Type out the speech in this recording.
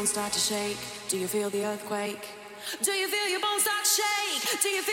Bones start to shake? Do you feel the earthquake? Do you feel your bones start to shake? Do you feel